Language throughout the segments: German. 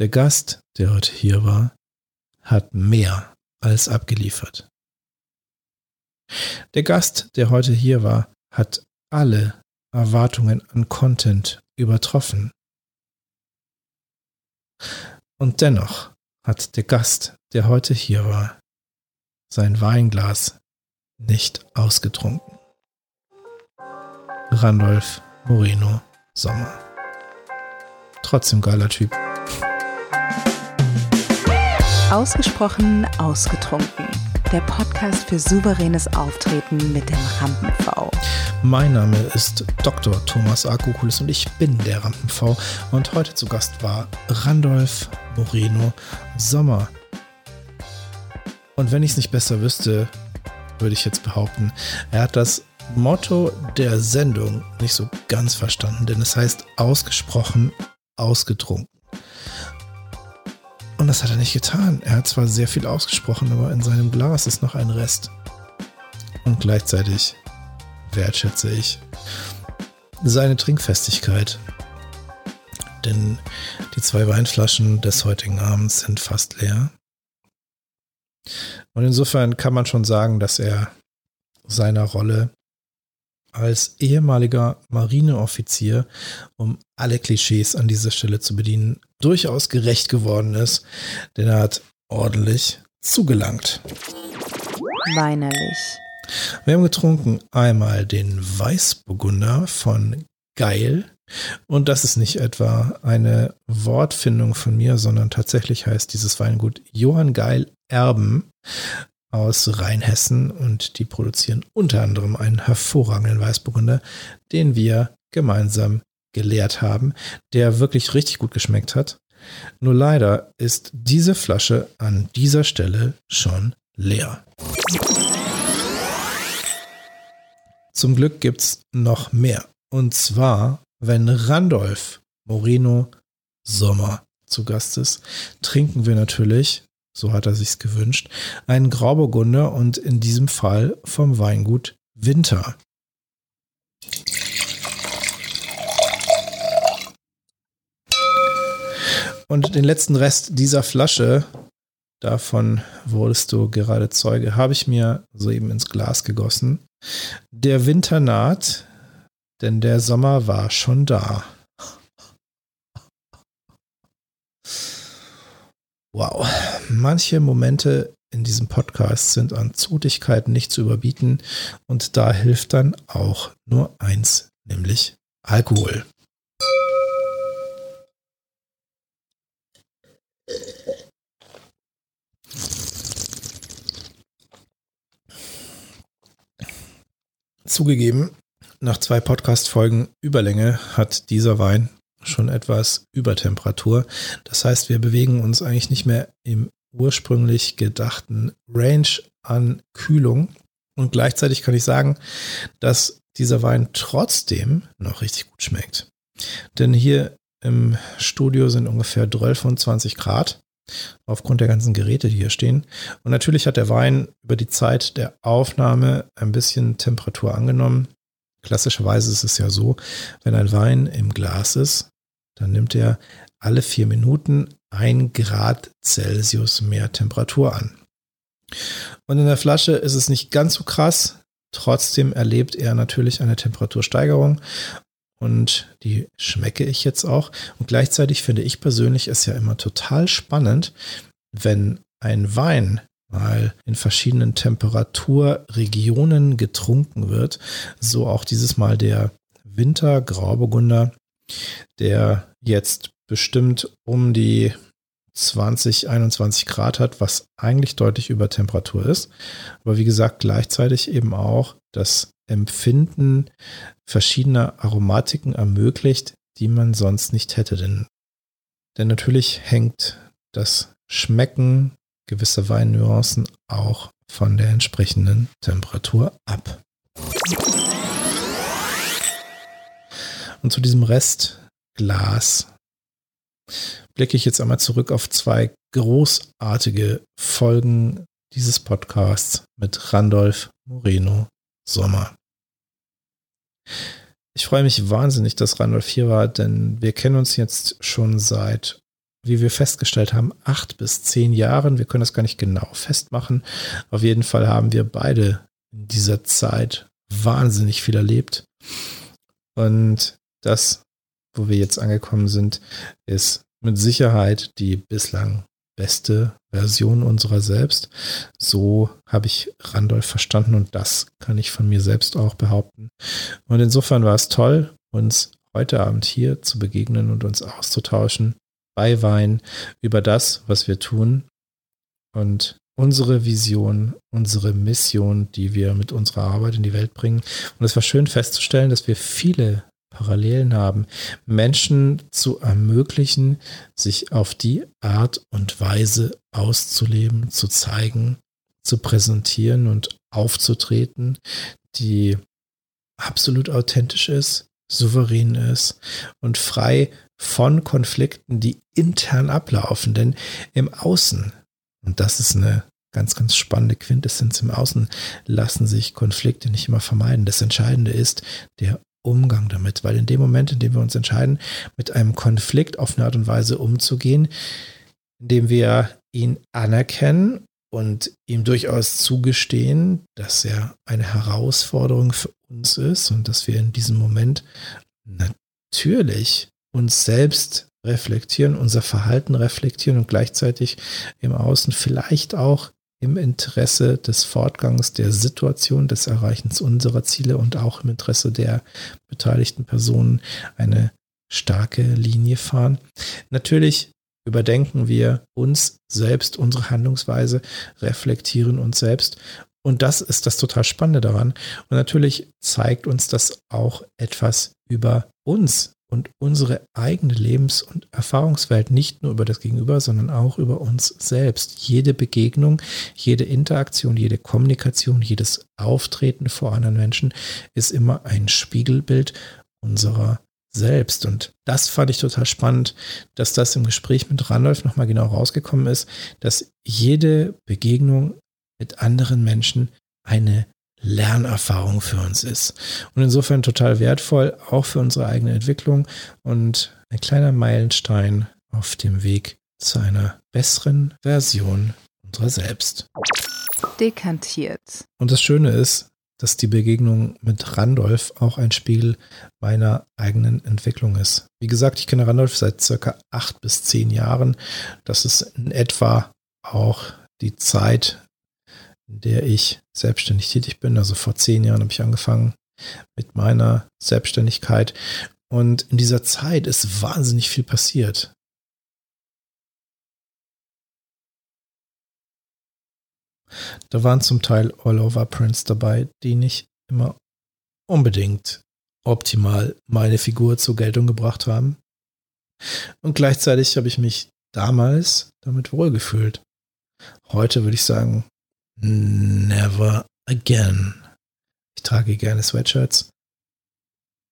Der Gast, der heute hier war, hat mehr als abgeliefert. Der Gast, der heute hier war, hat alle Erwartungen an Content übertroffen. Und dennoch hat der Gast, der heute hier war, sein Weinglas nicht ausgetrunken. Randolph Moreno Sommer. Trotzdem geiler Typ. Ausgesprochen ausgetrunken. Der Podcast für souveränes Auftreten mit dem Rampen-V. Mein Name ist Dr. Thomas Akukulis und ich bin der Rampen-V. Und heute zu Gast war Randolph Moreno Sommer. Und wenn ich es nicht besser wüsste, würde ich jetzt behaupten, er hat das Motto der Sendung nicht so ganz verstanden, denn es heißt ausgesprochen ausgetrunken. Das hat er nicht getan. Er hat zwar sehr viel ausgesprochen, aber in seinem Glas ist noch ein Rest. Und gleichzeitig wertschätze ich seine Trinkfestigkeit. Denn die zwei Weinflaschen des heutigen Abends sind fast leer. Und insofern kann man schon sagen, dass er seiner Rolle als ehemaliger Marineoffizier, um alle Klischees an dieser Stelle zu bedienen, durchaus gerecht geworden ist, denn er hat ordentlich zugelangt. Weinerlich. Wir haben getrunken einmal den Weißburgunder von Geil. Und das ist nicht etwa eine Wortfindung von mir, sondern tatsächlich heißt dieses Weingut Johann Geil Erben aus Rheinhessen und die produzieren unter anderem einen hervorragenden Weißburgunder, den wir gemeinsam geleert haben, der wirklich richtig gut geschmeckt hat. Nur leider ist diese Flasche an dieser Stelle schon leer. Zum Glück gibt es noch mehr. Und zwar, wenn Randolph Moreno Sommer zu Gast ist, trinken wir natürlich so hat er sich's gewünscht, einen Grauburgunder und in diesem Fall vom Weingut Winter. Und den letzten Rest dieser Flasche, davon wurdest du gerade Zeuge, habe ich mir soeben ins Glas gegossen. Der Winter naht, denn der Sommer war schon da. Wow, manche Momente in diesem Podcast sind an Zutigkeit nicht zu überbieten und da hilft dann auch nur eins, nämlich Alkohol. Zugegeben, nach zwei Podcast-Folgen Überlänge hat dieser Wein schon etwas über Temperatur. Das heißt, wir bewegen uns eigentlich nicht mehr im ursprünglich gedachten Range an Kühlung. Und gleichzeitig kann ich sagen, dass dieser Wein trotzdem noch richtig gut schmeckt. Denn hier im Studio sind ungefähr 12 und 20 Grad aufgrund der ganzen Geräte, die hier stehen. Und natürlich hat der Wein über die Zeit der Aufnahme ein bisschen Temperatur angenommen. Klassischerweise ist es ja so, wenn ein Wein im Glas ist, dann nimmt er alle vier Minuten ein Grad Celsius mehr Temperatur an. Und in der Flasche ist es nicht ganz so krass. Trotzdem erlebt er natürlich eine Temperatursteigerung und die schmecke ich jetzt auch. Und gleichzeitig finde ich persönlich es ja immer total spannend, wenn ein Wein mal in verschiedenen Temperaturregionen getrunken wird. So auch dieses Mal der Winter Grauburgunder, der jetzt bestimmt um die 20, 21 Grad hat, was eigentlich deutlich über Temperatur ist. Aber wie gesagt, gleichzeitig eben auch das Empfinden verschiedener Aromatiken ermöglicht, die man sonst nicht hätte. Denn, denn natürlich hängt das Schmecken gewisser Weinnuancen auch von der entsprechenden Temperatur ab. Und zu diesem Restglas blicke ich jetzt einmal zurück auf zwei großartige Folgen dieses Podcasts mit Randolph Moreno Sommer. Ich freue mich wahnsinnig, dass Randolph hier war, denn wir kennen uns jetzt schon seit wie wir festgestellt haben, acht bis zehn Jahren. Wir können das gar nicht genau festmachen. Auf jeden Fall haben wir beide in dieser Zeit wahnsinnig viel erlebt. Und das, wo wir jetzt angekommen sind, ist mit Sicherheit die bislang beste Version unserer selbst. So habe ich Randolph verstanden und das kann ich von mir selbst auch behaupten. Und insofern war es toll, uns heute Abend hier zu begegnen und uns auszutauschen bei Wein über das, was wir tun und unsere Vision, unsere Mission, die wir mit unserer Arbeit in die Welt bringen. Und es war schön festzustellen, dass wir viele Parallelen haben, Menschen zu ermöglichen, sich auf die Art und Weise auszuleben, zu zeigen, zu präsentieren und aufzutreten, die absolut authentisch ist, souverän ist und frei von Konflikten, die intern ablaufen. Denn im Außen, und das ist eine ganz, ganz spannende Quintessenz im Außen, lassen sich Konflikte nicht immer vermeiden. Das Entscheidende ist der Umgang damit, weil in dem Moment, in dem wir uns entscheiden, mit einem Konflikt auf eine Art und Weise umzugehen, indem wir ihn anerkennen und ihm durchaus zugestehen, dass er eine Herausforderung für uns ist und dass wir in diesem Moment natürlich uns selbst reflektieren, unser Verhalten reflektieren und gleichzeitig im Außen vielleicht auch im Interesse des Fortgangs der Situation, des Erreichens unserer Ziele und auch im Interesse der beteiligten Personen eine starke Linie fahren. Natürlich überdenken wir uns selbst, unsere Handlungsweise, reflektieren uns selbst. Und das ist das total Spannende daran. Und natürlich zeigt uns das auch etwas über uns, und unsere eigene Lebens- und Erfahrungswelt nicht nur über das Gegenüber, sondern auch über uns selbst. Jede Begegnung, jede Interaktion, jede Kommunikation, jedes Auftreten vor anderen Menschen ist immer ein Spiegelbild unserer selbst. Und das fand ich total spannend, dass das im Gespräch mit Randolph nochmal genau rausgekommen ist, dass jede Begegnung mit anderen Menschen eine Lernerfahrung für uns ist. Und insofern total wertvoll, auch für unsere eigene Entwicklung und ein kleiner Meilenstein auf dem Weg zu einer besseren Version unserer selbst. Dekantiert. Und das Schöne ist, dass die Begegnung mit Randolph auch ein Spiegel meiner eigenen Entwicklung ist. Wie gesagt, ich kenne Randolph seit circa acht bis zehn Jahren. Das ist in etwa auch die Zeit, in der ich selbstständig tätig bin. Also vor zehn Jahren habe ich angefangen mit meiner Selbstständigkeit. Und in dieser Zeit ist wahnsinnig viel passiert. Da waren zum Teil All-Over-Prints dabei, die nicht immer unbedingt optimal meine Figur zur Geltung gebracht haben. Und gleichzeitig habe ich mich damals damit wohlgefühlt. Heute würde ich sagen, Never again. Ich trage gerne Sweatshirts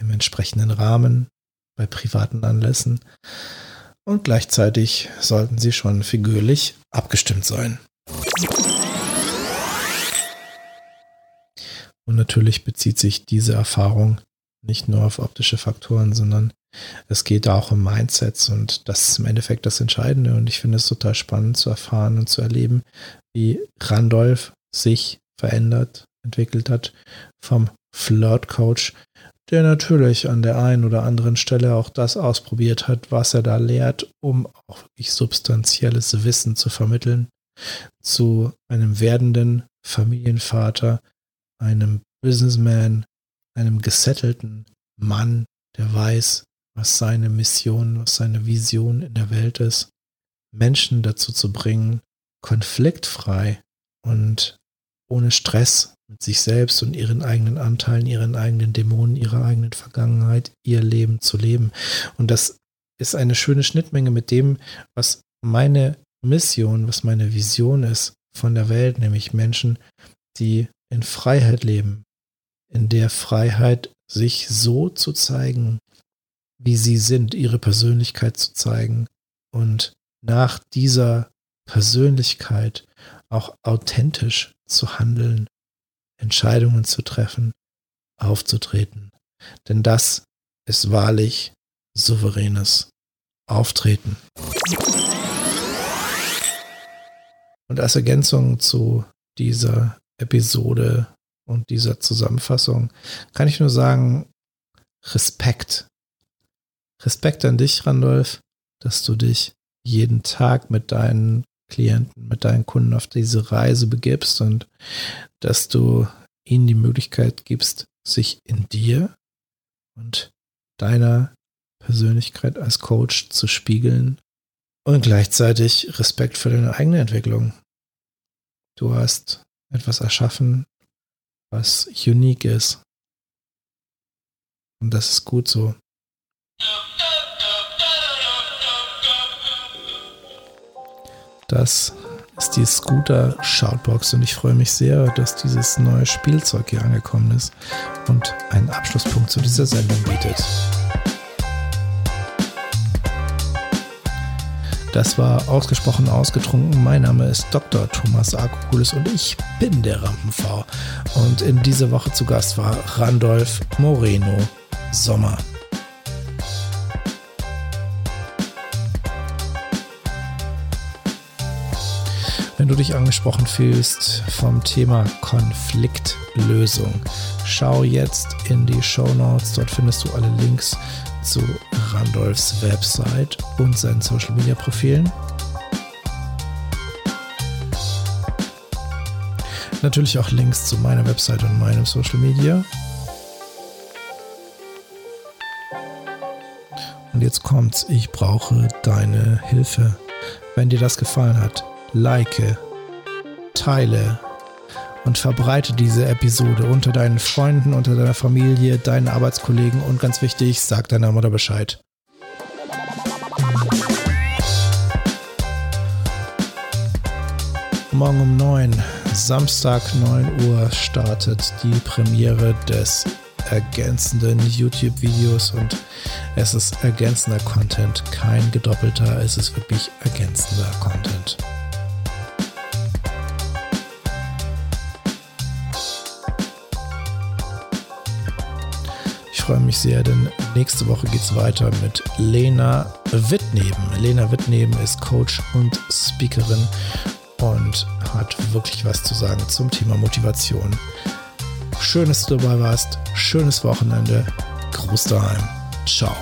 im entsprechenden Rahmen bei privaten Anlässen und gleichzeitig sollten sie schon figürlich abgestimmt sein. Und natürlich bezieht sich diese Erfahrung nicht nur auf optische Faktoren, sondern es geht auch um Mindsets und das ist im Endeffekt das Entscheidende. Und ich finde es total spannend zu erfahren und zu erleben, wie Randolph sich verändert, entwickelt hat vom Flirt-Coach, der natürlich an der einen oder anderen Stelle auch das ausprobiert hat, was er da lehrt, um auch wirklich substanzielles Wissen zu vermitteln, zu einem werdenden Familienvater, einem Businessman, einem gesettelten Mann, der weiß, was seine Mission, was seine Vision in der Welt ist, Menschen dazu zu bringen, konfliktfrei und ohne Stress mit sich selbst und ihren eigenen Anteilen, ihren eigenen Dämonen, ihrer eigenen Vergangenheit, ihr Leben zu leben. Und das ist eine schöne Schnittmenge mit dem, was meine Mission, was meine Vision ist von der Welt, nämlich Menschen, die in Freiheit leben, in der Freiheit, sich so zu zeigen, wie sie sind, ihre Persönlichkeit zu zeigen und nach dieser Persönlichkeit auch authentisch zu handeln, Entscheidungen zu treffen, aufzutreten. Denn das ist wahrlich souveränes auftreten. Und als Ergänzung zu dieser Episode und dieser Zusammenfassung kann ich nur sagen, Respekt. Respekt an dich, Randolph, dass du dich jeden Tag mit deinen Klienten, mit deinen Kunden auf diese Reise begibst und dass du ihnen die Möglichkeit gibst, sich in dir und deiner Persönlichkeit als Coach zu spiegeln und gleichzeitig Respekt für deine eigene Entwicklung. Du hast etwas erschaffen, was unique ist. Und das ist gut so. Das ist die Scooter Shoutbox und ich freue mich sehr, dass dieses neue Spielzeug hier angekommen ist und einen Abschlusspunkt zu dieser Sendung bietet. Das war ausgesprochen ausgetrunken. Mein Name ist Dr. Thomas Akukulis und ich bin der Rampenv. Und in dieser Woche zu Gast war Randolph Moreno Sommer. Wenn du dich angesprochen fühlst vom Thema Konfliktlösung, schau jetzt in die Show Notes. Dort findest du alle Links zu Randolphs Website und seinen Social Media Profilen. Natürlich auch Links zu meiner Website und meinem Social Media. Und jetzt kommt's, ich brauche deine Hilfe. Wenn dir das gefallen hat, like, teile und verbreite diese Episode unter deinen Freunden, unter deiner Familie, deinen Arbeitskollegen und ganz wichtig, sag deiner Mutter Bescheid. Morgen um 9, Samstag 9 Uhr startet die Premiere des ergänzenden YouTube-Videos und es ist ergänzender Content, kein gedoppelter, es ist wirklich ergänzender Content. freue mich sehr, denn nächste Woche geht es weiter mit Lena Wittneben. Lena Wittneben ist Coach und Speakerin und hat wirklich was zu sagen zum Thema Motivation. Schön, dass du dabei warst. Schönes Wochenende. Gruß daheim. Ciao.